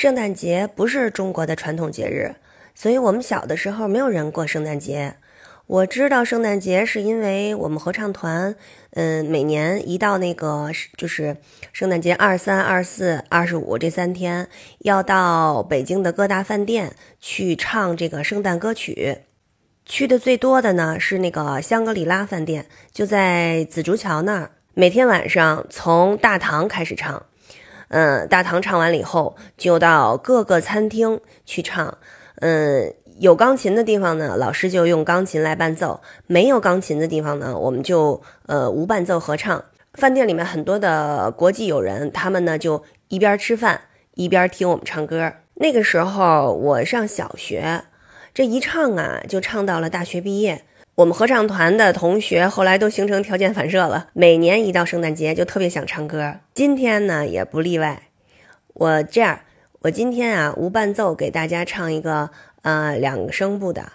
圣诞节不是中国的传统节日，所以我们小的时候没有人过圣诞节。我知道圣诞节是因为我们合唱团，嗯，每年一到那个就是圣诞节二三、二四、二十五这三天，要到北京的各大饭店去唱这个圣诞歌曲。去的最多的呢是那个香格里拉饭店，就在紫竹桥那儿。每天晚上从大堂开始唱，嗯，大堂唱完了以后，就到各个餐厅去唱。嗯，有钢琴的地方呢，老师就用钢琴来伴奏；没有钢琴的地方呢，我们就呃无伴奏合唱。饭店里面很多的国际友人，他们呢就一边吃饭一边听我们唱歌。那个时候我上小学，这一唱啊，就唱到了大学毕业。我们合唱团的同学后来都形成条件反射了，每年一到圣诞节就特别想唱歌。今天呢也不例外。我这样，我今天啊无伴奏给大家唱一个呃两个声部的，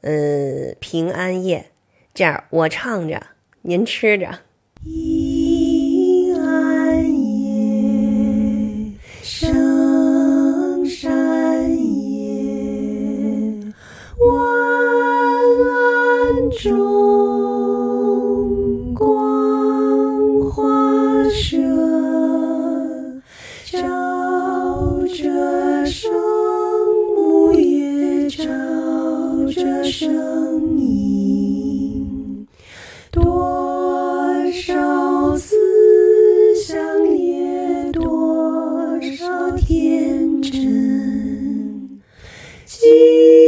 呃平安夜。这样我唱着，您吃着。中光华射，照着圣母也照着圣婴。多少思想也多少天真，今